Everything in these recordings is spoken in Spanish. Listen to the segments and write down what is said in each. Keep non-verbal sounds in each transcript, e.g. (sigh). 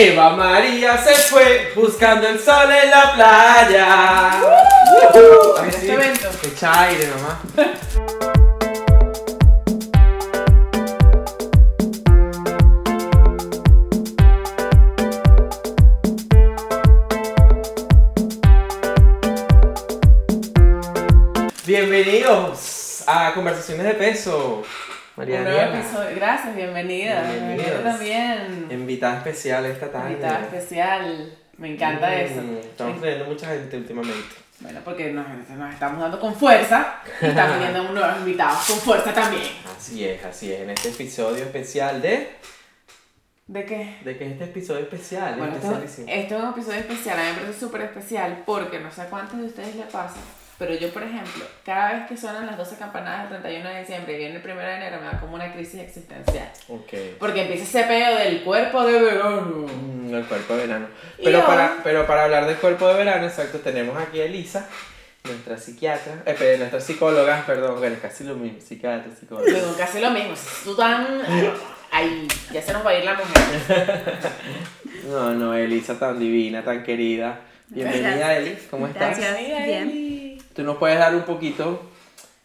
Eva María se fue buscando el sol en la playa. Ay, Este sí. evento. Echa aire, mamá. Bienvenidos a Conversaciones de Peso. María Un nuevo episodio. Gracias, bienvenida. Bienvenida también. invitada especial esta tarde. Invitada especial. Me encanta Mm, eso. Estamos trayendo mucha gente últimamente. Bueno, porque nos, nos estamos dando con fuerza y estamos teniendo nuevos invitados con fuerza también. Así es, así es. En este episodio especial de. ¿De qué? ¿De qué es este episodio especial? Bueno, esto, es un episodio especial, a mí me parece súper especial porque no sé a cuántos de ustedes le pasa, pero yo, por ejemplo, cada vez que suenan las 12 campanadas del 31 de diciembre y viene el 1 de enero, me da como una crisis existencial. Ok. Porque empieza ese peo del cuerpo de verano. Mm, el cuerpo de verano. Pero para, pero para hablar del cuerpo de verano, exacto, tenemos aquí a Elisa, nuestra psiquiatra, eh, nuestra psicóloga, perdón, bueno, es casi lo mismo, psiquiatra, psicóloga. Casi lo mismo, si tú tan... Ay, ya se nos va a ir la mujer. (laughs) No, no, Elisa tan divina, tan querida. Bienvenida, Gracias. Eli, ¿cómo estás? Gracias. Bien. Tú nos puedes dar un poquito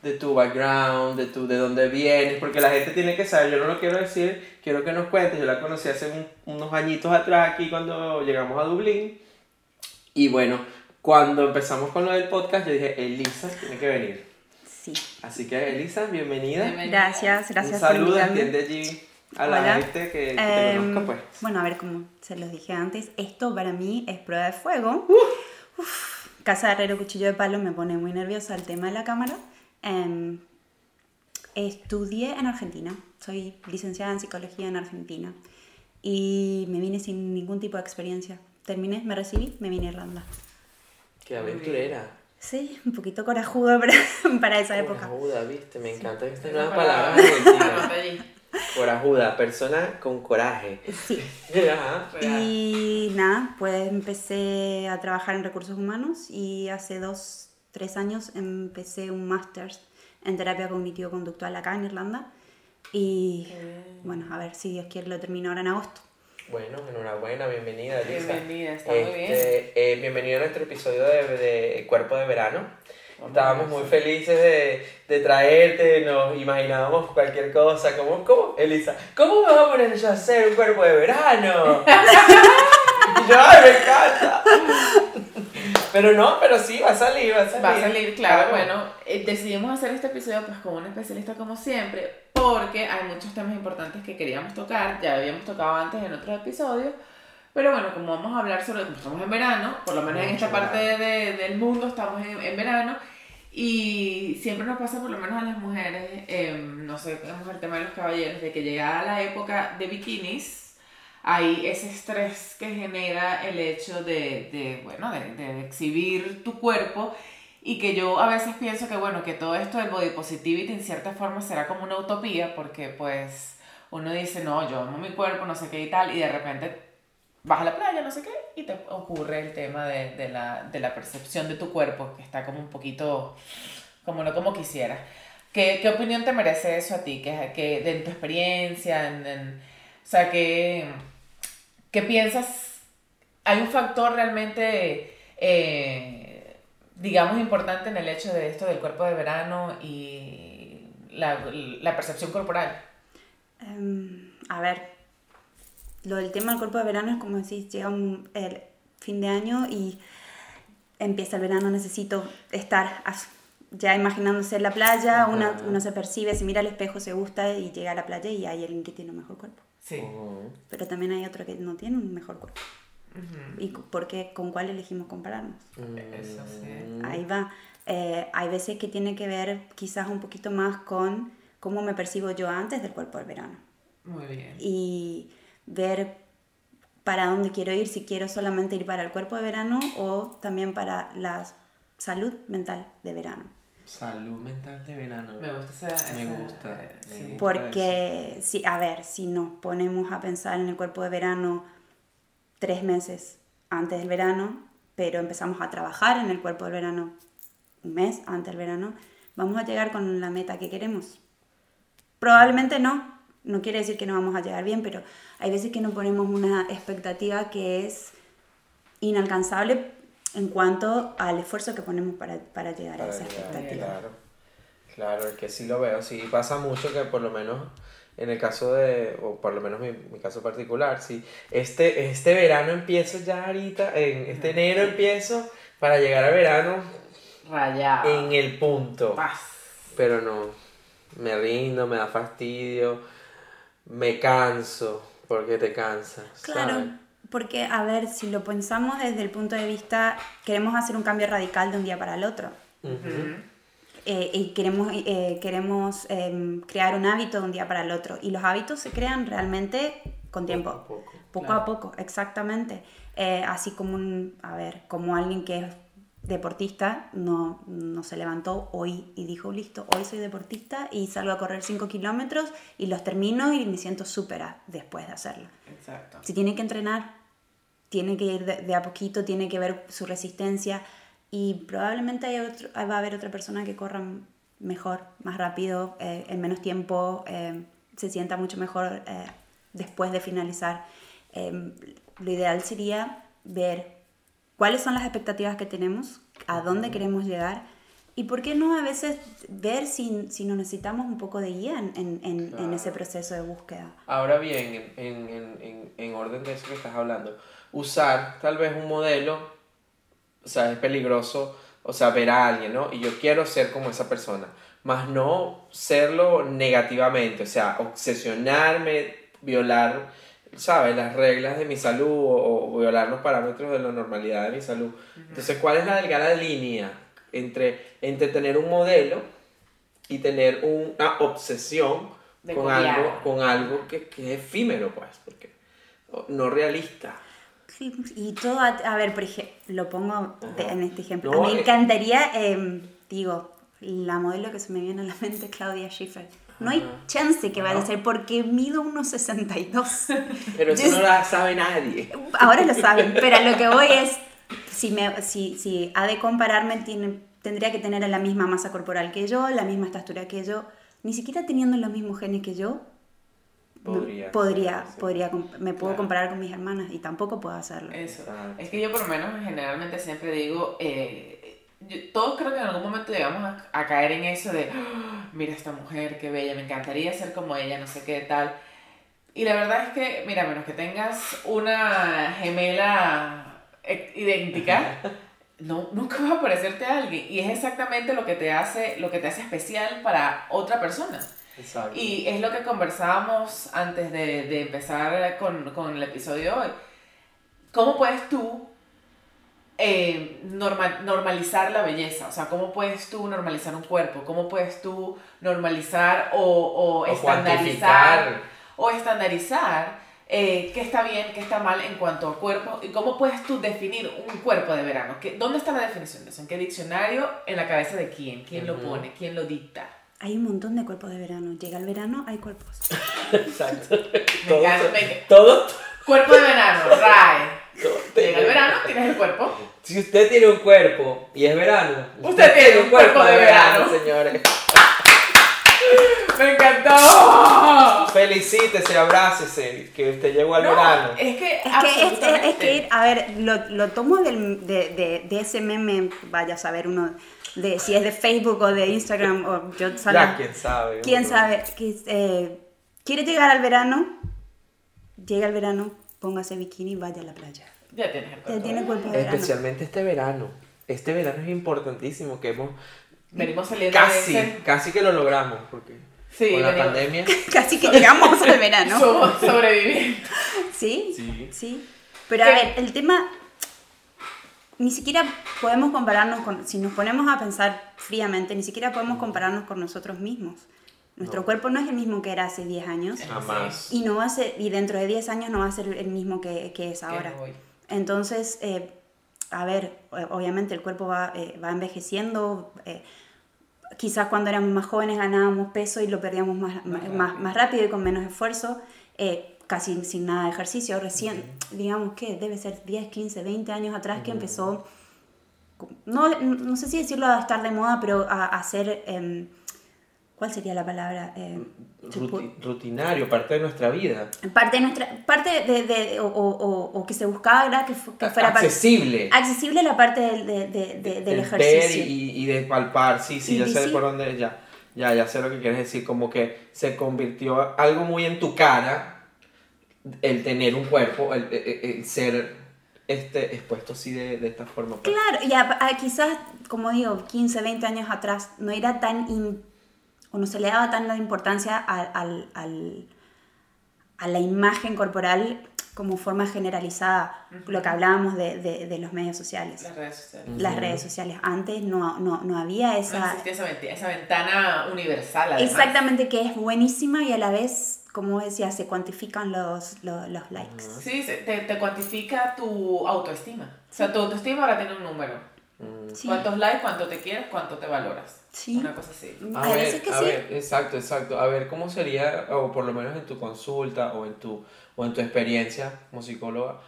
de tu background, de, tu, de dónde vienes, porque la gente tiene que saber, yo no lo quiero decir, quiero que nos cuentes, yo la conocí hace un- unos añitos atrás aquí cuando llegamos a Dublín, y bueno, cuando empezamos con lo del podcast, yo dije, Elisa tiene que venir. Sí. Así que Elisa, bienvenida. Bienvenida. Gracias, gracias un saludo, entiende allí a la Hola. gente que, que te Em, conozca, pues. Bueno, a ver, como se los dije antes, esto para mí es prueba de fuego. Uf, Casa de Herrero Cuchillo de Palo me pone muy nerviosa el tema de la cámara. Em, estudié en Argentina, soy licenciada en psicología en Argentina y me vine sin ningún tipo de experiencia. Terminé, me recibí, me vine a Irlanda. Qué aventurera. Sí, un poquito corajuda para, (laughs) para esa época. Corajuda, viste, me encanta esta Esa nueva palabra. palabra. (laughs) Corajuda, persona con coraje. Sí. (laughs) Ajá. Y nada, pues empecé a trabajar en recursos humanos y hace dos, tres años empecé un máster en terapia cognitivo-conductual acá en Irlanda. Y bueno, a ver si Dios quiere lo termino ahora en agosto. Bueno, enhorabuena, bienvenida, Elisa. Bienvenida, está muy bien. Este, eh, bienvenido a nuestro episodio de, de Cuerpo de Verano. Estábamos muy felices de, de traerte, nos imaginábamos cualquier cosa. ¿Cómo, cómo, Elisa? ¿Cómo me va a poner yo a hacer un cuerpo de verano? (laughs) Y yo, ¡ay, me encanta! Pero no, pero sí, va a salir, va a salir. Va a salir, claro, bueno, eh, decidimos hacer este episodio pues con un especialista como siempre, porque hay muchos temas importantes que queríamos tocar, ya habíamos tocado antes en otros episodios, pero bueno, como vamos a hablar sobre, como estamos en verano, por lo menos en esta parte de- del mundo estamos en, en verano, y siempre nos pasa por lo menos a las mujeres, eh, no sé, tenemos el tema de los caballeros, de que llegada la época de bikinis, hay ese estrés que genera el hecho de, de, bueno, de, exhibir tu cuerpo y que yo a veces pienso que, bueno, que todo esto del body positivity en cierta forma será como una utopía porque pues uno dice, no, yo amo mi cuerpo, no sé qué y tal, y de repente vas a la playa, no sé qué, y te ocurre el tema de, de la, de la percepción de tu cuerpo, que está como un poquito, como no como quisiera. ¿Qué, qué opinión te merece eso a ti? que que de tu experiencia? En, en- o sea, ¿qué, ¿qué piensas? ¿Hay un factor realmente, eh, digamos, importante en el hecho de esto del cuerpo de verano y la, la percepción corporal? Em, a ver, lo del tema del cuerpo de verano es como decís, llega un- el fin de año y empieza el verano, necesito estar ya imaginándose en la playa, una, uno se percibe, se mira al espejo, se gusta y llega a la playa y hay alguien que tiene un mejor cuerpo. Sí. Ujú. Pero también hay otro que no tiene un mejor cuerpo. ¿Y por qué, con cuál elegimos compararnos? Eso sí. Mm. Ahí va. Eh, hay veces que tiene que ver quizás un poquito más con cómo me percibo yo antes del cuerpo del verano. Muy bien. y ver para dónde quiero ir, si quiero solamente ir para el cuerpo de verano o también para la salud mental de verano. Salud mental de verano. Me gusta esa... Me gusta, eh, me sí. gusta. Porque, si, a ver, si nos ponemos a pensar en el cuerpo de verano tres meses antes del verano, pero empezamos a trabajar en el cuerpo del verano un mes antes del verano, vamos a llegar con la meta que queremos. Probablemente no, no quiere decir que no vamos a llegar bien, pero hay veces que nos ponemos una expectativa que es inalcanzable en cuanto al esfuerzo que ponemos para, para llegar a esa llegar, expectativa. Claro, claro, es que sí lo veo, sí pasa mucho que por lo menos en el caso de, o por lo menos mi, mi caso particular, sí, este, este verano empiezo ya ahorita, en este enero empiezo para llegar al verano Rayado. en el punto, Paz. pero no, me rindo, me da fastidio, me canso, porque te cansas, Claro, ¿sabes? porque a ver, si lo pensamos desde el punto de vista, queremos hacer un cambio radical de un día para el otro. Eh, y queremos, eh, queremos em, crear un hábito de un día para el otro. Y los hábitos se crean realmente con tiempo. Poco a poco. Poco Claro. a poco, exactamente. Eh, así como un, a ver, como alguien que es deportista, no, no se levantó hoy y dijo, listo, hoy soy deportista y salgo a correr 5 kilómetros y los termino y me siento súper después de hacerlo. Exacto. Si tiene que entrenar, tiene que ir de, de a poquito, tiene que ver su resistencia y probablemente hay otro- va a haber otra persona que corra mejor, más rápido, eh, en menos tiempo, eh, se sienta mucho mejor eh, después de finalizar. Eh, lo ideal sería ver cuáles son las expectativas que tenemos, a dónde queremos llegar y por qué no a veces ver si, si nos necesitamos un poco de guía en, en- en- en ese Claro. proceso de búsqueda. Ahora bien, en, en, en, en, en orden de eso que estás hablando, usar tal vez un modelo, o sea, es peligroso, o sea, ver a alguien, ¿no? Y yo quiero ser como esa persona, más no serlo negativamente, o sea, obsesionarme, violar, ¿sabes? Las reglas de mi salud o, o violar los parámetros de la normalidad de mi salud. Entonces, ¿cuál es la delgada línea entre, entre tener un modelo y tener una obsesión De con copiar. algo, con algo que, que es efímero, pues, porque no realista. Sí, y todo, a, a ver, por ejemplo, lo pongo de- en este ejemplo. No, me eh. encantaría, em, digo, la modelo que se me viene a la mente, Claudia Schiffer. No hay chance que vaya a ser porque mido unos 62. (laughs) Pero eso Yo- no lo sabe nadie. Ahora lo saben, (laughs) pero a lo que voy es, si, me, si, si ha de compararme, tiene, tendría que tener la misma masa corporal que yo, la misma estatura que yo, ni siquiera teniendo los mismos genes que yo. me- Podría podría, sí. podría me puedo Claro. comparar con mis hermanas y tampoco puedo hacerlo. Eso. Es que yo por lo menos generalmente siempre digo, eh, yo- todos creo que en algún momento llegamos a, a caer en eso de, "Ah, mira esta mujer, qué bella, me encantaría ser como ella, no sé qué tal. Y la verdad es que, mira, menos que tengas una gemela eh, idéntica, no, nunca va a parecerte a alguien. Y es exactamente lo que te hace, lo que te hace especial para otra persona. Exacto. Y es lo que conversábamos antes de, de empezar con, con el episodio de hoy. ¿Cómo puedes tú eh, norma- normalizar la belleza? O sea, ¿cómo puedes tú normalizar un cuerpo? ¿Cómo puedes tú normalizar o, o O estandarizar? O estandarizar eh, qué está bien, qué está mal en cuanto a cuerpo. ¿Y cómo puedes tú definir un cuerpo de verano? ¿Qué- ¿Dónde está la definición de eso? ¿En qué diccionario? ¿En la cabeza de quién? ¿Quién lo pone? ¿Quién lo dicta? Hay un montón de cuerpos de verano. Llega el verano, hay cuerpos. (laughs) Exacto. Me Todo, encanta, me- todo, Cuerpo de verano, (laughs) RAE. Llega el verano, tienes el cuerpo. Si usted tiene un cuerpo y es verano, Usted tiene un cuerpo de verano. señores. ¡Me encantó! Felicítese, abrácese, que usted llegó al No, verano. es que, Es que, es, es- que, a ver, lo, lo tomo del, de, de, de ese meme, vaya a saber uno, de si es de Facebook o de Instagram o yo Ya, sana- quién sabe. quién sabe, que eh, quiere llegar al verano, llega el verano, póngase bikini y vaya a la playa. Ya tienes el Ya cuerpo. tiene cuerpo de verano. Especialmente este verano. Este verano es importantísimo que hemos Venimos saliendo casi, de ese. casi que lo logramos porque Sí, con la venimos- pandemia. (laughs) Casi que llegamos al verano. Somos sobrevivientes. Sí, Sí. sí. Pero a ¿Qué? ver, el tema, ni siquiera podemos compararnos con, si nos ponemos a pensar fríamente, ni siquiera podemos compararnos con nosotros mismos. Nuestro No. cuerpo no es el mismo que era hace 10 años Jamás. y, no va a ser, y dentro de 10 años no va a ser el mismo que, que es ahora. Entonces, eh, a ver, obviamente el cuerpo va, eh, va envejeciendo. eh, quizás cuando éramos más jóvenes ganábamos peso y lo perdíamos más, más, rápido. más- más rápido y con menos esfuerzo, eh, casi sin nada de ejercicio. Recién, digamos que debe ser 10, 15, 20 años atrás que empezó, no, no sé si decirlo a estar de moda, pero a, a ser... ¿cuál sería la palabra? Eh, Ruti- rutinario, parte de nuestra vida. parte de nuestra, parte de, de- o, o- o- o que se buscaba era que, que fuera parte- Accesible. accesible la parte del, de- de- de- del El ejercicio. Ver y, y de palpar, sí, sí, Y ya de sé sí. por dónde, ya, ya, ya sé lo que quieres decir, como que se convirtió algo muy en tu cara, el tener un cuerpo, el, el- el ser este, expuesto así de, de esta forma. pues. Claro, y a- a- quizás, como digo, 15, 20 años atrás, no era tan, im- o no se le daba tanta importancia al, al- al- a la imagen corporal como forma generalizada, lo que hablábamos de, de- de los medios sociales. Las redes sociales. Ujú. Las redes sociales. Antes no, no, no había No esa... existía esa, venti- esa ventana universal. Además. Exactamente, que es buenísima y a la vez, como decía, se cuantifican los, los, los likes. Sí, se- te, te cuantifica tu autoestima. O sea, tu autoestima ahora tiene un número. Mm. Sí. ¿Cuántos likes, cuánto te quieres, cuánto te valoras? Sí. Una cosa así. A Parece ver, que a sí. ver, exacto, exacto. A ver, ¿cómo sería, o por lo menos en tu consulta o en tu, o en tu experiencia como psicóloga,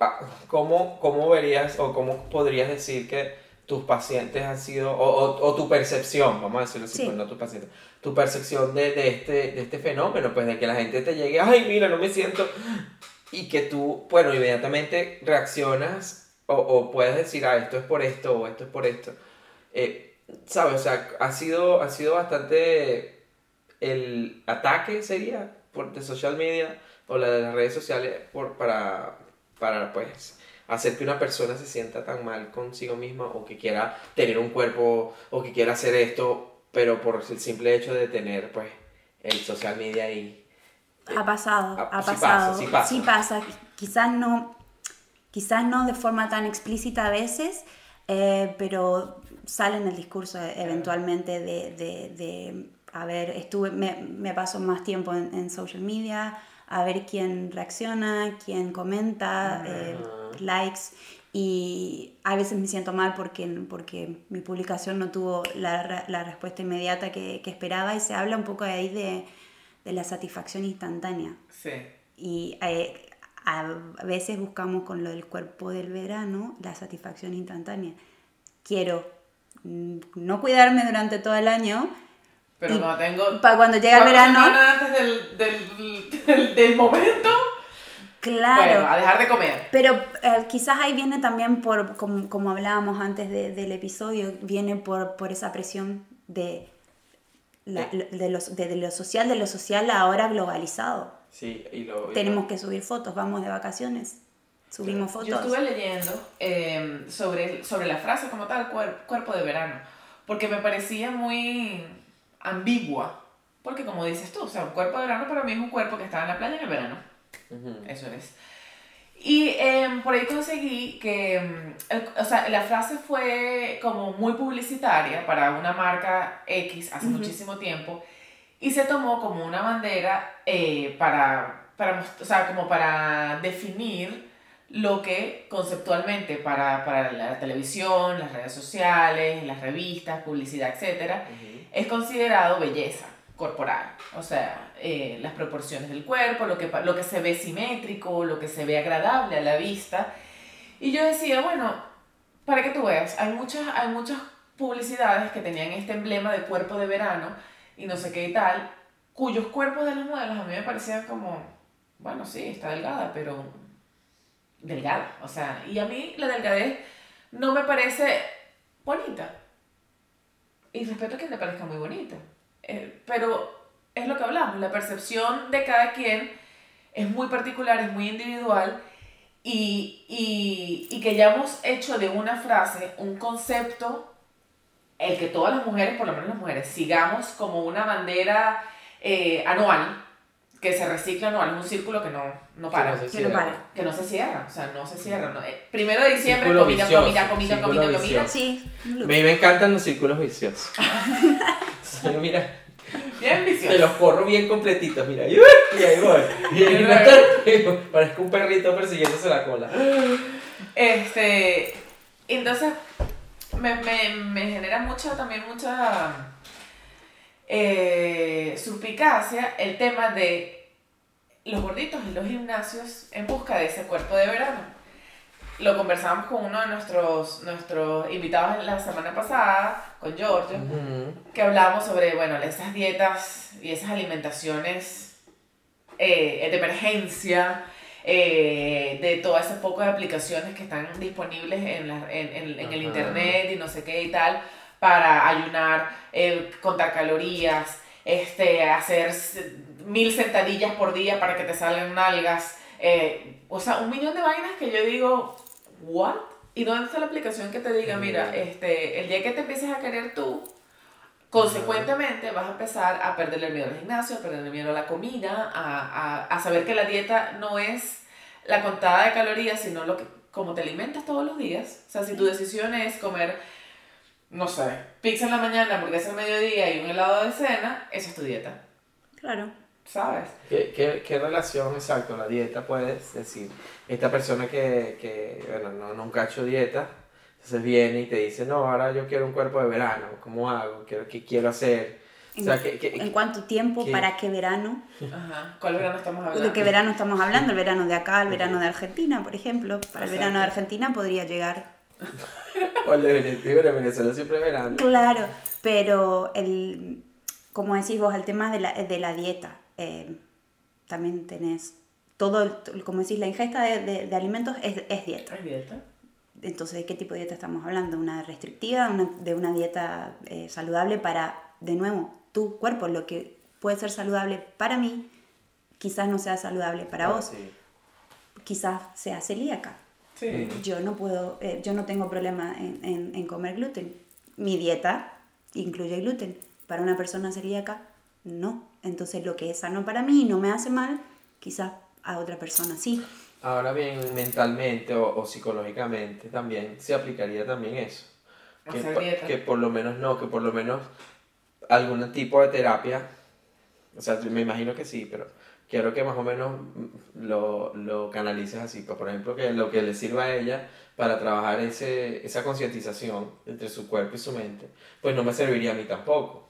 ah, cómo, cómo verías o cómo podrías decir que tus pacientes han sido, o, o, o tu percepción, vamos a decirlo así, Sí. pues no tus pacientes, tu percepción de, de, este, de este fenómeno, pues de que la gente te llegue, ay, mira, no me siento, y que tú, bueno, inmediatamente reaccionas o, o puedes decir, ah, esto es por esto o esto es por esto. Eh, ¿Sabes? O sea, ha sido, ha sido bastante el ataque, sería, por de social media o la de las redes sociales por, para, para, pues, hacer que una persona se sienta tan mal consigo misma o que quiera tener un cuerpo o que quiera hacer esto, pero por el simple hecho de tener, pues, el social media ahí. Ha pasado, Ah, ha sí pasado. pasa, sí pasa. Sí pasa. Quizás no, quizás no de forma tan explícita a veces, eh, pero sale en el discurso eventualmente de, de, de, a ver, estuve, me, me paso más tiempo en, en social media, a ver quién reacciona, quién comenta, eh, likes. Y a veces me siento mal porque, porque mi publicación no tuvo la, la respuesta inmediata que, que esperaba y se habla un poco ahí de, de la satisfacción instantánea. Sí. Y eh, a veces buscamos con lo del cuerpo del verano la satisfacción instantánea. Quiero mm, no cuidarme durante todo el año Pero no tengo. para cuando llega el verano, antes del, del, del, del momento. claro. Bueno, a dejar de comer. Pero eh, quizás ahí viene también por, como, como hablábamos antes de- del episodio, viene por, por esa presión de, la- de, los- de- de lo social, de lo social ahora globalizado. Sí, y lo... y Tenemos lo- que subir fotos, vamos de vacaciones, subimos Yo fotos. estuve leyendo eh, sobre, sobre la frase como tal, cuer- cuerpo de verano, porque me parecía muy ambigua. Porque como dices tú, o sea, un cuerpo de verano para mí es un cuerpo que está en la playa en el verano. Ujú. Eso es. Y em, por ahí conseguí que, em, el- o sea, la frase fue como muy publicitaria para una marca X hace Ujú. muchísimo tiempo y se tomó como una bandera eh, para, para, o sea, como para definir lo que conceptualmente para, para la televisión, las redes sociales, las revistas, publicidad, Ujú. es considerado belleza corporal, o sea, eh, las proporciones del cuerpo, lo que, lo que se ve simétrico, lo que se ve agradable a la vista. Y yo decía, bueno, para que tú veas, hay muchas, hay muchas publicidades que tenían este emblema de cuerpo de verano y no sé qué y tal, cuyos cuerpos de las modelos a mí me parecían como, bueno, sí, está delgada, pero delgada, o sea, y a mí la delgadez no me parece bonita. Y respeto a quien le parezca muy bonita. Eh, pero es lo que hablamos, la percepción de cada quien es muy particular, es muy individual y, y, y que ya hemos hecho de una frase un concepto, el que todas las mujeres, por lo menos las mujeres, sigamos como una bandera eh, anual, que se recicla anual, es un círculo que no, no para. Que no cierra. para. Que no se cierra, o sea, no se cierra. no. Eh, Primero de diciembre, Círculo comida, vicioso, comida, comida, círculo comida, comida. vicioso. Sí, A mí me encantan los círculos viciosos. (laughs) Sí, mira, Bien te vicioso. los corro bien completitos, mira. Y ahí voy. Y ahí me parezco un perrito persiguiéndose la cola. Este, entonces, me, me, me genera mucha, también mucha eh, suspicacia el tema de los gorditos en los gimnasios en busca de ese cuerpo de verano. lo conversamos con uno de nuestros, nuestros invitados la semana pasada, con Giorgio, que hablábamos sobre, bueno, esas dietas y esas alimentaciones eh, de emergencia, eh, de todo ese poco de aplicaciones que están disponibles en, la- en, en- en el internet y no sé qué y tal, para ayunar, eh, contar calorías, este, hacer mil sentadillas por día para que te salgan nalgas. eh, o sea, un millón de vainas que yo digo, ¿what? ¿Y dónde está la aplicación que te diga, mira, este, el día que te empieces a querer tú, consecuentemente vas a empezar a perderle el miedo al gimnasio, a perderle el miedo a la comida, a, a, a saber que la dieta no es la contada de calorías, sino lo que, como te alimentas todos los días. O sea, si tu decisión es comer, no sé, pizza en la mañana, hamburguesa al mediodía y un helado de cena, esa es tu dieta, Claro. ¿sabes? ¿Qué, qué, qué relación exacto la dieta puedes decir? Esta persona que, que bueno, no, nunca ha hecho dieta, entonces viene y te dice, no, ahora yo quiero un cuerpo de verano, ¿cómo hago? ¿Qué, qué quiero hacer? O ¿En, sea, ¿qué, qué- en cuánto tiempo? qué- ¿Para qué verano? Ajá. ¿Cuál verano estamos hablando? ¿De qué verano estamos hablando? ¿El verano de acá, el verano de Argentina, por ejemplo? Para el Exacto. verano de Argentina podría llegar. (laughs) o el de Venezuela, en Venezuela siempre es verano. Claro, pero el, como decís vos, el tema de la, de la dieta, eh, también tenés todo, el- como decís, la ingesta de, de- de alimentos es, es dieta. ¿Es dieta? Entonces, ¿de qué tipo de dieta estamos hablando? ¿Una restrictiva? Una- ¿De una dieta eh, saludable para, de nuevo, tu cuerpo? Lo que puede ser saludable para mí, quizás no sea saludable para Ah, vos. sí. Quizás sea celíaca. Sí. Yo no puedo, eh, yo no tengo problema en, en- en comer gluten. Mi dieta incluye gluten. Para una persona celíaca, no. Entonces, lo que es sano para mí y no me hace mal, quizás a otra persona sí. Ahora bien, mentalmente o, o psicológicamente también se aplicaría también eso. Que, pa- que por lo menos no, que por lo menos algún tipo de terapia, o sea, me imagino que sí, pero quiero que más o menos lo, lo canalices así, pues, por ejemplo, que lo que le sirva a ella para trabajar ese, esa concientización entre su cuerpo y su mente, pues no me serviría a mí tampoco.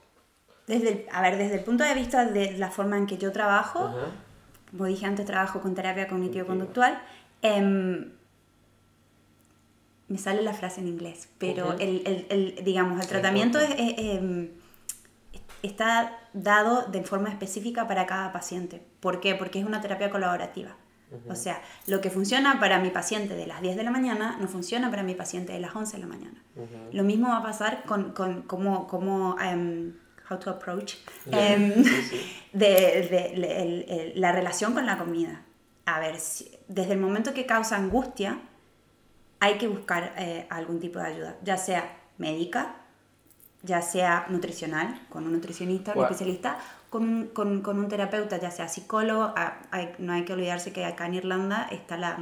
Desde el- a ver, desde el punto de vista de la forma en que yo trabajo, Ajá. Como dije antes, trabajo con terapia cognitivo-conductual. em, me sale la frase en inglés, pero el, el- el, digamos, el tratamiento es, es, em, está dado de forma específica para cada paciente. ¿Por qué? Porque es una terapia colaborativa. O sea, lo que funciona para mi paciente de las 10 de la mañana no funciona para mi paciente de las 11 de la mañana. Lo mismo va a pasar con, con cómo, cómo, em, how to approach Ya, em, sí, sí. (laughs) de, de- le- el- el- la relación con la comida. A ver, si- desde el momento que causa angustia, hay que buscar eh, algún tipo de ayuda, ya sea médica, ya sea nutricional, con un nutricionista, un Bueno. especialista, con un, con, con un terapeuta, ya sea psicólogo. Ah, hay- no hay que olvidarse que acá en Irlanda está la,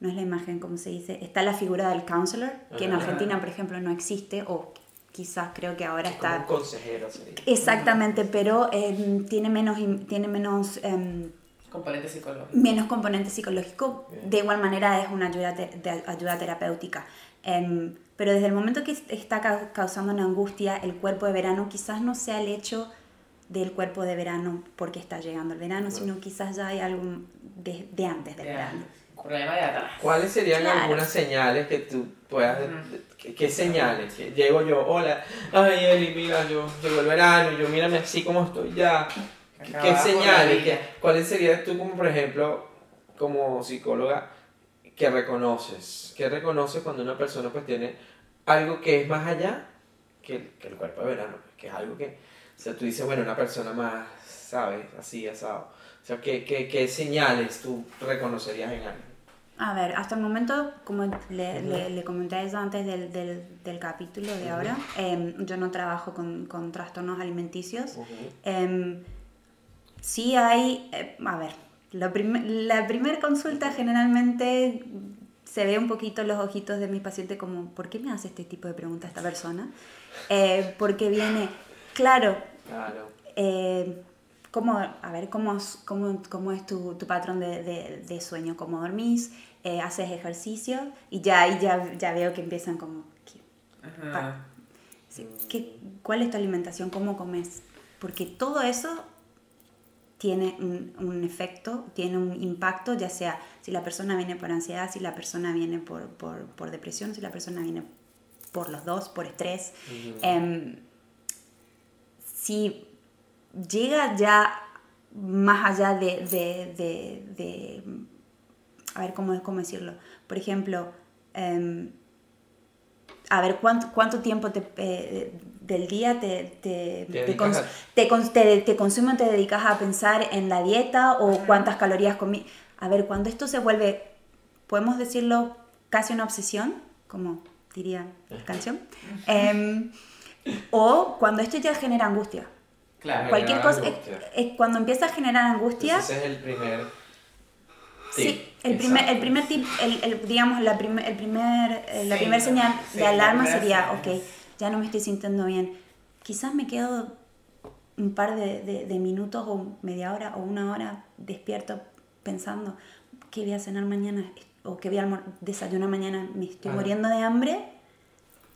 no es la imagen, ¿cómo se dice? Está la figura del counselor, que en Ah. Argentina, por ejemplo, no existe, o quizás creo que ahora Es como está... un consejero sería. Exactamente, pero em, tiene menos, tiene menos, em, Componente psicológico. menos componente psicológico. Bien. De igual manera es una ayuda, te- de ayuda terapéutica. Em, pero desde el momento que est- está ca- causando una angustia, el cuerpo de verano quizás no sea el hecho del cuerpo de verano porque está llegando el verano, sino quizás ya hay algo de, de antes del De verano. antes. Problema de atrás. ¿Cuáles serían Claro. algunas señales que tú puedas... ¿Qué, qué señales? Que llego yo, hola, ay Eli, mira, yo llegó el verano, yo mírame así como estoy ya. ¿Qué, señales? vida. ¿Qué- ¿Cuáles serían tú como, por ejemplo, como psicóloga, que reconoces? ¿Qué reconoces cuando una persona pues tiene algo que es más allá que el, que el cuerpo de verano? Que es algo que, o sea, tú dices, bueno, una persona más, ¿sabes? Así, asado. O sea, ¿qué, qué, qué señales tú reconocerías en alguien? A ver, hasta el momento, como le, le, le comenté eso antes del, del, del capítulo de ahora, em, yo no trabajo con, con trastornos alimenticios. Ujú. Em, sí hay, eh, a ver, la, prim- la primera consulta generalmente se ve un poquito los ojitos de mi paciente como, ¿por qué me hace este tipo de pregunta esta persona? Eh, porque viene, claro, Claro. ¿Cómo, a ver, ¿cómo, es- cómo, cómo es tu, tu patrón de, de- de sueño? ¿Cómo dormís? Eh, ¿Haces ejercicio? Y ya ahí ya, ya veo que empiezan como, ¿qué- Ajá. sí, qué- ¿cuál es tu alimentación? ¿Cómo comes? Porque todo eso tiene un, un efecto, tiene un impacto, ya sea si la persona viene por ansiedad, si la persona viene por, por, por depresión, si la persona viene por los dos, por estrés. Si llega ya más allá de, de, de, de- a ver cómo, cómo decirlo, por ejemplo, em, a ver cuánto, cuánto tiempo te, eh, del día te, te, Te cons- te consume o te dedicas a pensar en la dieta o cuántas calorías comí. A ver, cuando esto se vuelve, podemos decirlo, casi una obsesión, como diría la canción, Em, o cuando esto ya genera angustia. Claro. Cualquier cosa, es, es cuando empieza a generar angustia, Ese es el primer. sí, el primer, el primer tip, el, el, digamos, la, primer, el primer, eh, la Sí, primera señal sí, de la alarma sería, ok, ya no me estoy sintiendo bien. Quizás me quedo un par de, de- de minutos o media hora o una hora despierto pensando qué voy a cenar mañana o qué voy a desayunar mañana. Me estoy Ajá. muriendo de hambre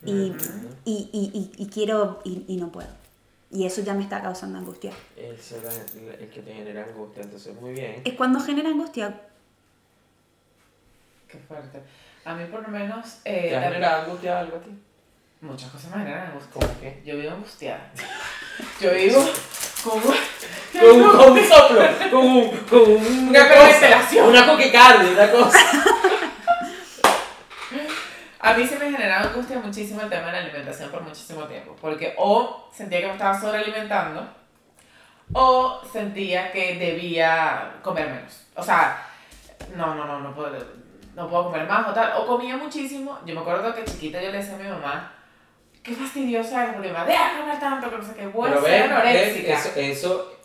y, y, y, y- y quiero y, y no puedo. Y eso ya me está causando angustia. Ese es el que te genera angustia, entonces muy bien. Es cuando genera angustia. Qué fuerte. A mí por lo menos... eh, ¿Te ha generado angustia algo a ti? Muchas cosas me generan angustia. ¿Cómo qué? Yo vivo angustiada. (laughs) Yo vivo como... Con un, con un soplo, (laughs) con, un, con un- Una cosa. Una coquicardia, una cosa. (laughs) A mí se me generaba angustia muchísimo el tema de la alimentación por muchísimo tiempo. Porque o sentía que me estaba sobrealimentando o sentía que debía comer menos. O sea, no, no, no, no puedo, no puedo comer más o tal. O comía muchísimo. Yo me acuerdo que chiquita yo le decía a mi mamá, qué fastidiosa es, porque me deja comer tanto, que no sé qué, voy a ser anoréxica. eso, eso,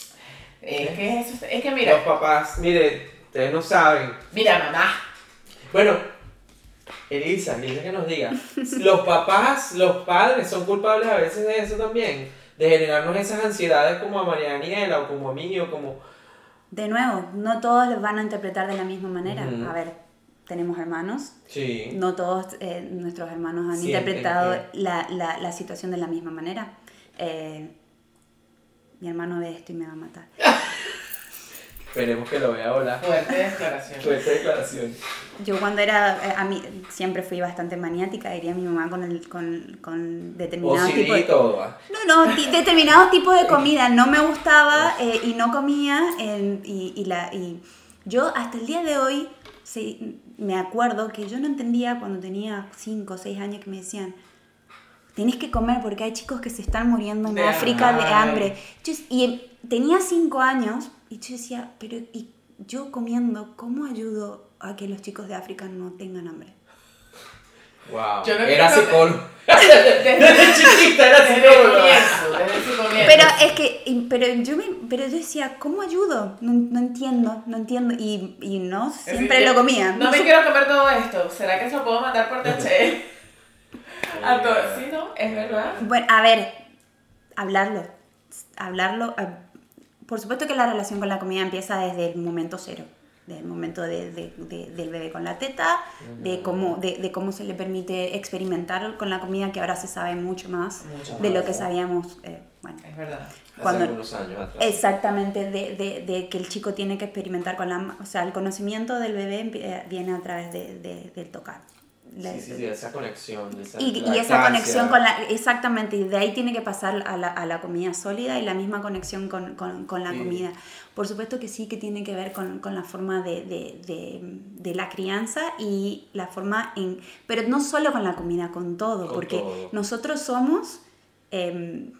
Es que eso, es que los mira, papás, mire, ustedes no saben. mira mamá, Bueno, Elisa, Elisa que nos diga, los papás, los padres son culpables a veces de eso también, de generarnos esas ansiedades como a María Daniela o como a mí o como... De nuevo, no todos lo van a interpretar de la misma manera. A ver, tenemos hermanos. Sí. No todos eh, nuestros hermanos han interpretado la, la situación de la misma manera. Eh, mi hermano ve esto y me va a matar. (laughs) Esperemos que lo vea ahora. fuerte declaración. Fuerte declaración. Yo cuando era, eh, a mí siempre fui bastante maniática, diría mi mamá con, el, con, con O determinados CD tipos y de... todo. ¿ah? No, no, ti- determinados tipos de comida no me gustaba eh, y no comía y, y la, y yo hasta el día de hoy sí, me acuerdo que yo no entendía cuando tenía 5 o 6 años que me decían tienes que comer porque hay chicos que se están muriendo en De África de hambre. hambre. Yo- y tenía 5 años y yo decía, pero ¿y yo comiendo cómo ayudo a que los chicos de África no tengan hambre? Wow. Yo no Era psicólogo. (laughs) Desde, Desde chiquita era psicólogo. Pero es que, pero yo, me, pero yo decía, ¿cómo ayudo? No, no entiendo, no entiendo. Y, y no, decir, siempre lo comía. No me quiero comer todo esto. ¿Será que se lo puedo mandar por? (laughs) A todo. Sí, no, es verdad. Bueno, a ver, hablarlo. Hablarlo. ah, Por supuesto que la relación con la comida empieza desde el momento cero. Desde el momento de- de- de- del bebé con la teta, de cómo, de, cómo se le permite experimentar con la comida, que ahora se sabe mucho más Mucho de lo más, que sí. sabíamos. eh, bueno, Es verdad. Hace Cuando- algunos años atrás. Exactamente, de, que el chico tiene que experimentar con la... O sea, el conocimiento del bebé empie- viene a través de, de- del tocar. La- Sí, sí, sí, esa conexión. Esa Y, y esa conexión con la... Exactamente, y de ahí tiene que pasar a la, a la comida sólida y la misma conexión con, con, con la Sí. comida. Por supuesto que sí que tiene que ver con, con la forma de, de, de, de la crianza y la forma en... Pero no solo con la comida, con todo, porque todo. nosotros somos... em,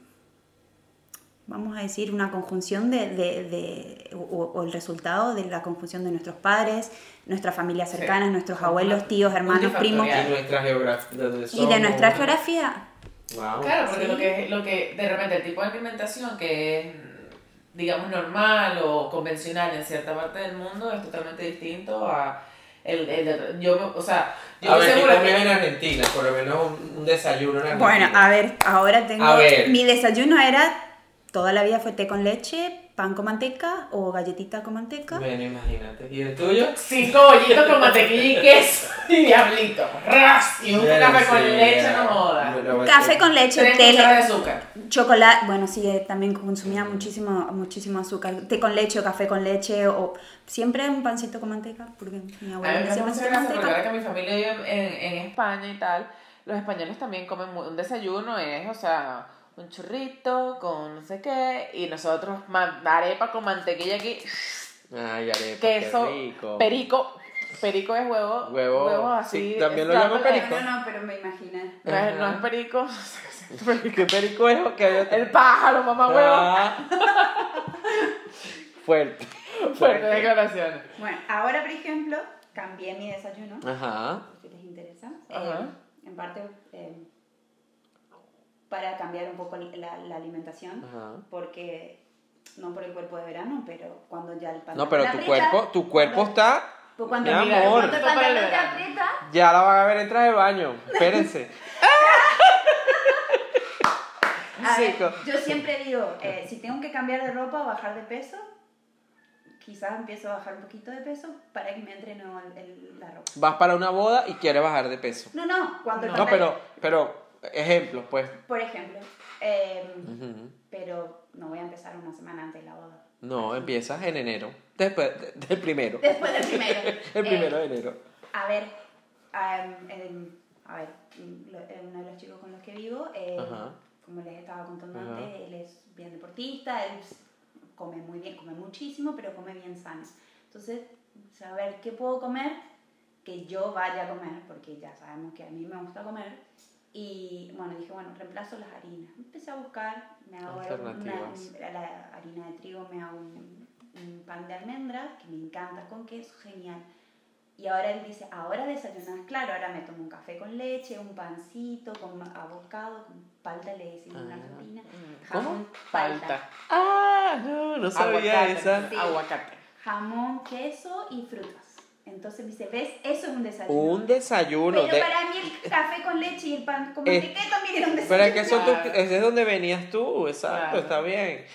vamos a decir, una conjunción de, de- de- o, o el resultado de la conjunción de nuestros padres, nuestras familias Sí. cercanas, nuestros Como abuelos, una- tíos, hermanos, primos. Y nuestra geografía. de y de nuestra geografía. Wow. Claro, porque Sí. lo, que, lo que de repente el tipo de alimentación que es, digamos, normal o convencional en cierta parte del mundo es totalmente distinto a el, el de- yo, o sea, yo A ver, ¿qué segura comías que en Argentina? Por lo menos un, un desayuno en Argentina. Bueno, a ver, ahora tengo... A ver. Mi desayuno era, toda la vida fue té con leche, pan con manteca o galletita con manteca. Bueno, imagínate. ¿Y el tuyo? Cinco bollitos con mantequilla y queso (laughs) y diablito. ¡Ras! Y un café con leche, no jodas. Café con leche, Tres té, de azúcar. chocolate, bueno, sí, eh, también consumía muchísimo, muchísimo azúcar. Té con leche o café con leche o siempre un pancito con manteca, porque mi abuela me me hacía pancito con ahora manteca. que mi familia vive en, en España y tal, los españoles también comen un desayuno, es, o sea, un churrito con no sé qué, y nosotros arepa con mantequilla aquí, Ay, arepa, queso, qué rico. perico, perico es huevo, Huevo, así. sí, también lo egg. perico. No, no, pero me imaginé. No es, no Ajá. es perico, (laughs) (laughs) ¿Qué perico es? o qué? el pájaro, mamá huevo. Ah. (laughs) Fuerte. Fuerte declaraciones. Bueno, ahora por ejemplo, cambié mi desayuno, Ajá. si les interesa. Ajá. Eh, en parte eh, para cambiar un poco la, la alimentación, Ajá. porque no por el cuerpo de verano, pero cuando ya el pantalón No, pero tu aprieta, cuerpo, tu cuerpo cuando- está. pues cuando, Mi amor. cuando el pantalón te aprieta, Ya la van a ver en traje de baño. Espérense. (laughs) (laughs) A ver, yo siempre digo, eh, si tengo que cambiar de ropa o bajar de peso, quizás empiezo a bajar un poquito de peso para que me entre nuevo el- el- la ropa. Vas para una boda y quieres bajar de peso. No, no, cuando el No, pantalón- pero, pero, ejemplos, pues. Por ejemplo, eh, Ujú. pero no voy a empezar una semana antes de la boda. No, empiezas en enero. Después de- del primero. Después del primero. (laughs) El Eh, primero de enero. A ver, em, a ver, eh, uno de los chicos con los que vivo, eh, como les estaba contando Ajá. antes, él es bien deportista, él come muy bien, come muchísimo, pero come bien sano. Entonces, saber qué puedo comer que yo vaya a comer, porque ya sabemos que a mí me gusta comer. Y bueno, dije, bueno, reemplazo las harinas. Empecé a buscar, me hago una, la harina de trigo, me hago un, un pan de almendra, que me encanta, con queso, genial. Y ahora él dice, ahora desayunas, claro, ahora me tomo un café con leche, un pancito, con avocado, con palta le decimos en Ah. Argentina, ¿Cómo? jamón, Falta. Ah, no, no sabía Aguacate. esa. Sí. Aguacate. jamón, queso y frutas. Entonces me dice, ¿ves? Eso es un desayuno. Un desayuno. Pero de- para mí el café con leche y el pan con Eh, manteca también era un desayuno. Pero es que eso tú- Claro. ese es donde venías tú, exacto, Claro. está bien.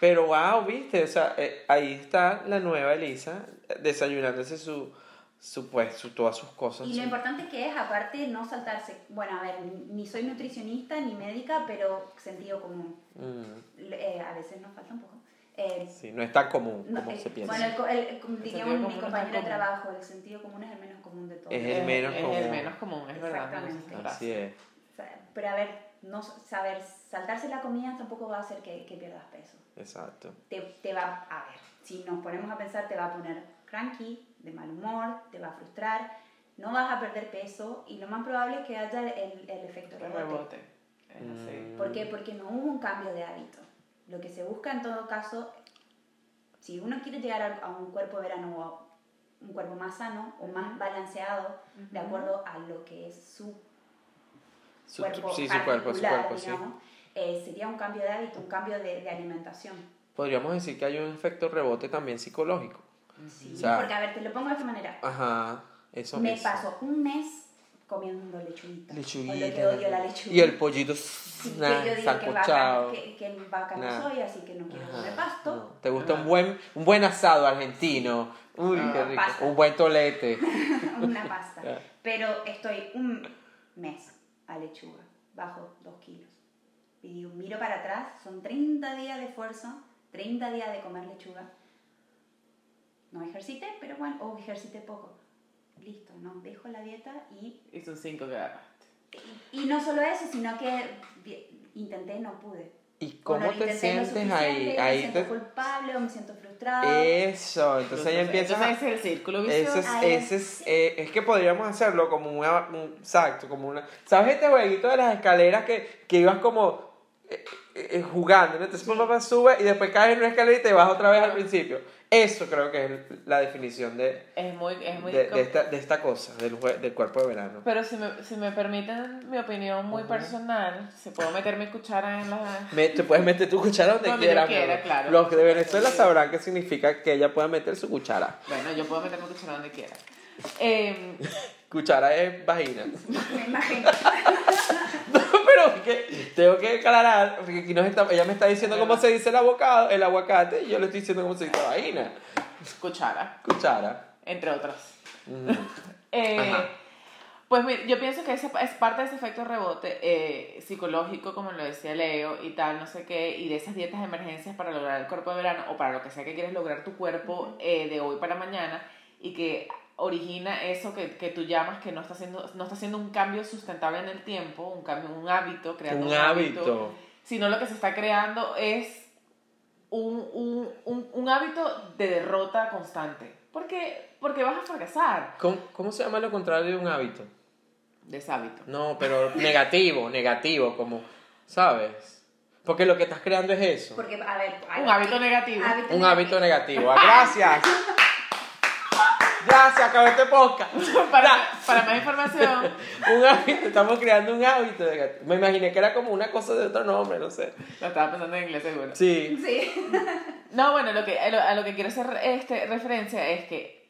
Pero wow, viste, o sea, eh, ahí está la nueva Elisa eh, desayunándose su, su pues, su, todas sus cosas. Y lo importante que es, aparte, no saltarse. Bueno, a ver, ni soy nutricionista ni médica, pero sentido común. Mm, Eh, a veces nos falta un poco. Eh, sí, no es tan común no, como eh, se piensa. Bueno, el, co- el- el- como diría sentido un- común mi es compañero de común. trabajo, el sentido común es el menos común de todos. Es el menos es común. el menos común, es verdad. Exactamente. Así es. Pero a ver, no saber saltarse la comida tampoco va a hacer que, que pierdas peso. Exacto. Te, te va, a ver, si nos ponemos a pensar, te va a poner cranky, de mal humor, te va a frustrar, no vas a perder peso y lo más probable es que haya el, el efecto El rebote. rebote. Es así. ¿Por qué? Porque no hubo un cambio de hábito. Lo que se busca en todo caso, si uno quiere llegar a, un cuerpo de verano o un cuerpo más sano o más balanceado, de acuerdo a lo que es su Su, cuerpo sí, su cuerpo, su cuerpo, sí. eh, sería un cambio de hábito, un cambio de, de alimentación. Podríamos decir que hay un efecto rebote también psicológico. Sí, O sea- porque a ver, te lo pongo de esta manera. Ajá, eso Me eso. paso un mes comiendo lechuguita. Lechuguita. O lo que odio la lechuga. Y el pollito Sí, que nah, yo digo que sancochado. vaca, que, que vaca no Nah. soy, así que no quiero Ajá, comer pasto. no. ¿Te gusta un buen, un buen asado argentino? Uy, Ah, qué rico. pasta. Un buen tolete. (laughs) una pasta. Pero estoy un mes a lechuga, bajo dos kilos. Y digo, miro para atrás, son 30 días de esfuerzo, 30 días de comer lechuga. No ejercité, pero bueno, o ejercité poco. Listo, no, dejo la dieta y, Y son cinco que agarraste. y no solo eso, sino que intenté, no pude. ¿Y cómo no lo te sientes ahí? Ahí me siento te... culpable o me siento frustrada. Eso, entonces ahí empiezas a... Entonces ese es el círculo Ese vicioso. es, ese es, eh, es que podríamos hacerlo como una, un, exacto, como una, ¿sabes este jueguito de las escaleras que, que ibas como eh, eh, jugando, ¿no? entonces Sí. papá sube y después caes en una escalera y te vas otra vez al principio, eso creo que es la definición de, Es muy, es muy de, de esta, de esta cosa, del, del cuerpo de verano. Pero si me, si me permiten mi opinión muy Ujú. personal, si puedo meter mi cuchara en la... Me- te puedes meter tu cuchara donde, yo quieras. quiera, claro. Los de Venezuela sabrán qué significa que ella pueda meter su cuchara. Bueno, yo puedo meter mi cuchara donde quiera. Em, (laughs) Cuchara es vagina. (laughs) Me imagino. (laughs) pero que tengo que aclarar, porque aquí nos está, ella me está diciendo cómo se dice el abocado, el aguacate, y yo le estoy diciendo cómo se dice la vaina. Cuchara, Cuchara. entre otras. Ujú. (laughs) Eh, pues yo pienso que ese es parte de ese efecto rebote eh, psicológico, como lo decía Leo, y tal, no sé qué, y de esas dietas de emergencias para lograr el cuerpo de verano o para lo que sea que quieres lograr tu cuerpo eh, de hoy para mañana y que origina eso que, que tú llamas que no está, haciendo, no está haciendo un cambio sustentable en el tiempo, un cambio, un hábito, creando Un hábito. sino lo que se está creando es un, un, un, un hábito de derrota constante. Porque, porque vas a fracasar. ¿Cómo, cómo se llama lo contrario de un hábito? Deshábito. No, pero negativo, (laughs) negativo, como, ¿sabes? Porque lo que estás creando es eso. Porque, a ver, hay- Un hábito negativo. hábito Un hábito negativo. Ah, (laughs) Gracias. Gracias, acabé este podcast. (laughs) para, para más información, (laughs) Un hábito, estamos creando un hábito. Me imaginé que era como una cosa de otro nombre, no sé. lo estaba pensando en inglés seguro. Sí. Sí. (laughs) No, bueno, lo que, a, lo, a lo que quiero hacer este, referencia es que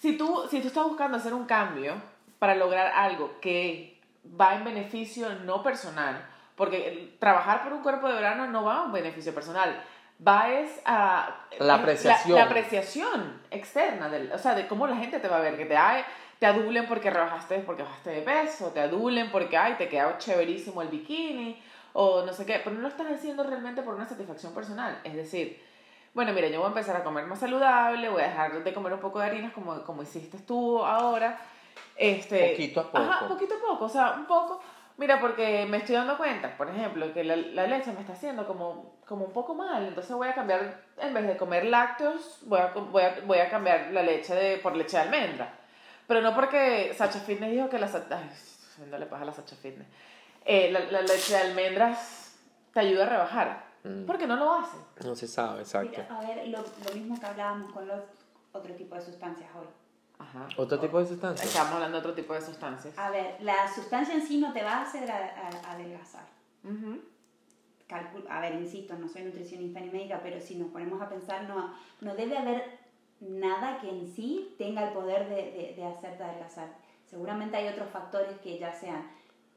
si tú, si tú estás buscando hacer un cambio para lograr algo que va en beneficio no personal, porque trabajar por un cuerpo de verano no va a un beneficio personal, va es a... La apreciación. La, apreciación externa, del, o sea, de cómo la gente te va a ver, que te, ay, te adulen porque rebajaste, porque bajaste de peso, te adulen porque, ay, te quedó chéverísimo el bikini, o no sé qué, pero no lo estás haciendo realmente por una satisfacción personal, es decir, bueno, mira, yo voy a empezar a comer más saludable, voy a dejar de comer un poco de harinas como, como hiciste tú ahora. Este, Poquito a poco. Ajá, poquito a poco, o sea, un poco. Mira, porque me estoy dando cuenta, por ejemplo, que la, la leche me está haciendo como, como un poco mal, entonces voy a cambiar, en vez de comer lácteos, voy a, voy a, voy a cambiar la leche de, por leche de almendra. Pero no porque Sacha Fitness dijo que la... Ay, haciéndole paja a la Sacha Fitness. Eh, la, la leche de almendras te ayuda a rebajar. Mm. Porque no lo hace. No se sabe, exacto. Mira, a ver, lo, lo mismo que hablábamos con los otro tipo de sustancias hoy. Ajá. ¿Otro tipo de sustancia? Estamos hablando de otro tipo de sustancias. A ver, la sustancia en sí no te va a hacer a- a- adelgazar. Ujú. Calcul- a ver, insisto, no soy nutricionista ni médica, pero si nos ponemos a pensar, no, no debe haber nada que en sí tenga el poder de, de, de hacerte adelgazar. Seguramente hay otros factores que ya sean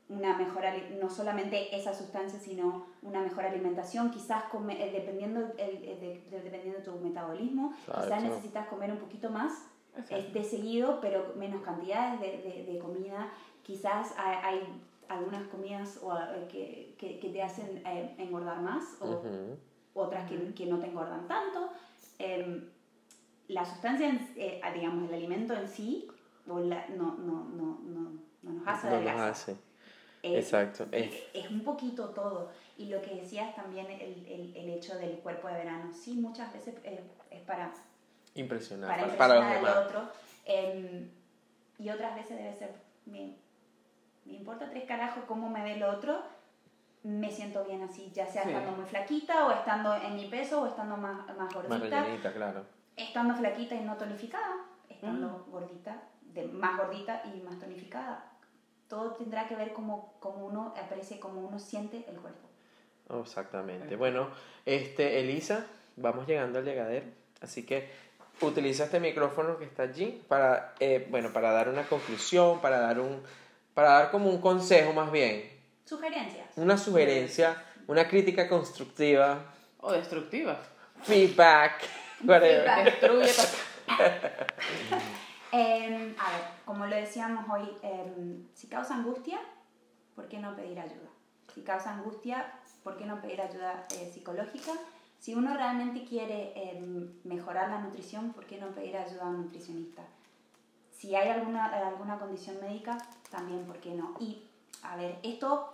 una mejor, no solamente esa sustancia, sino una mejor alimentación, quizás come- eh, dependiendo, el- el de, de- dependiendo de tu metabolismo, quizás necesitas comer un poquito más. Es de seguido, pero menos cantidades de, de, de comida. Quizás hay, algunas comidas o, eh, que, que, que te hacen eh, engordar más o Ujú. otras que, que no te engordan tanto. Em, la sustancia, eh, digamos, el alimento en sí o la- no, no, no, no, no nos hace No nos hace. Exacto. Es, Es- es un poquito todo. Y lo que decías también, el, el, el hecho del cuerpo de verano, sí, muchas veces eh, es para Impresionante. para Para, los impresionar al demás. otro. em, y otras veces debe ser, me, me importa tres carajos cómo me ve el otro, me siento bien así, ya sea Sí. estando muy flaquita o estando en mi peso o estando más, más Más gordita, rellenita, claro. estando flaquita y no tonificada, estando gordita, de, más gordita y más tonificada. Todo tendrá que ver cómo, cómo uno aprecie, cómo uno siente el cuerpo. Exactamente. Bueno, este, Elisa, vamos llegando al llegadero. Así que utiliza este micrófono que está allí para, eh, bueno, para dar una conclusión, para dar un, para dar como un consejo más bien, Sugerencias. una sugerencia, una crítica constructiva, O destructiva. feedback, (laughs) whatever. Feedback. Destruye. (laughs) Em, a ver, como lo decíamos hoy, em, si causa angustia, ¿por qué no pedir ayuda? Si causa angustia, ¿por qué no pedir ayuda eh, psicológica? Si uno realmente quiere em, mejorar la nutrición, ¿por qué no pedir ayuda a un nutricionista? Si hay alguna, alguna condición médica, también, ¿por qué no? Y, a ver, esto,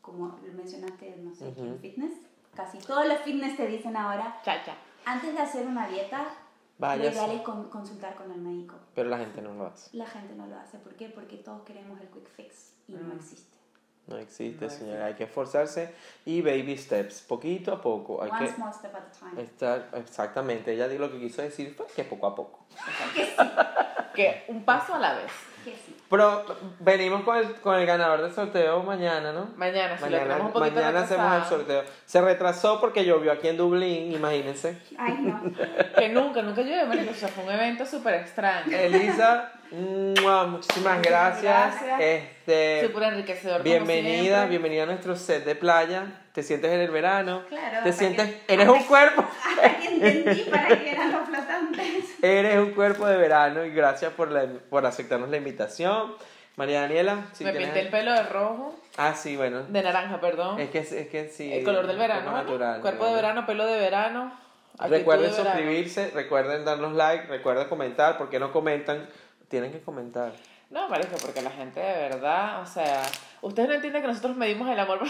como mencionaste, no sé, Ujú. en fitness, casi todos los fitness te dicen ahora, Cha, cha. antes de hacer una dieta, lo ideal es con- consultar con el médico. Pero la gente no lo hace. La gente no lo hace. ¿Por qué? Porque todos queremos el quick fix y no Mm. existe. No existe, No señora. Hay que esforzarse y baby steps, poquito a poco. Hay One que small step at a time. estar, exactamente. Ella lo que quiso decir fue que poco a poco. (laughs) Que sí, (laughs) Que un paso a la vez. que sí. Pero venimos con el, con el ganador del sorteo mañana, ¿no? Mañana, si lo Mañana, tenemos un poquito mañana hacemos el sorteo. Se retrasó porque llovió aquí en Dublín, imagínense. Ay, no. Que nunca, nunca llueve, marico. O sea, fue un evento súper extraño. Elisa Mua, Muchísimas gracias. gracias. Este, Súper enriquecedor. bienvenida, bienvenida a nuestro set de playa. ¿Te sientes en el verano? Claro, ¿Te sientes? que- Eres un cuerpo. (laughs) Hasta que entendí para qué eran los. Eres un cuerpo de verano y gracias por, la, por aceptarnos la invitación. María Daniela, si Me tienes- pinté el pelo de rojo, Ah, sí, bueno. de naranja, perdón. Es que, es que sí. el color del verano, natural, Cuerpo de verano, pelo de verano. Recuerden de verano. suscribirse, recuerden darnos like, recuerden comentar. ¿Por qué no comentan? Tienen que comentar. No, marico, porque la gente de verdad, o sea, ustedes no entienden que nosotros medimos el amor. (laughs)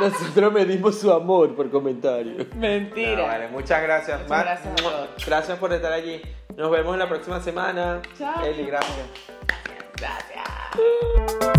Nosotros medimos su amor por comentario. Mentira. No, vale, muchas gracias. Muchas Mar. gracias a todos. Gracias por estar allí. Nos vemos en la próxima semana. Chao. Eli, gracias. Gracias.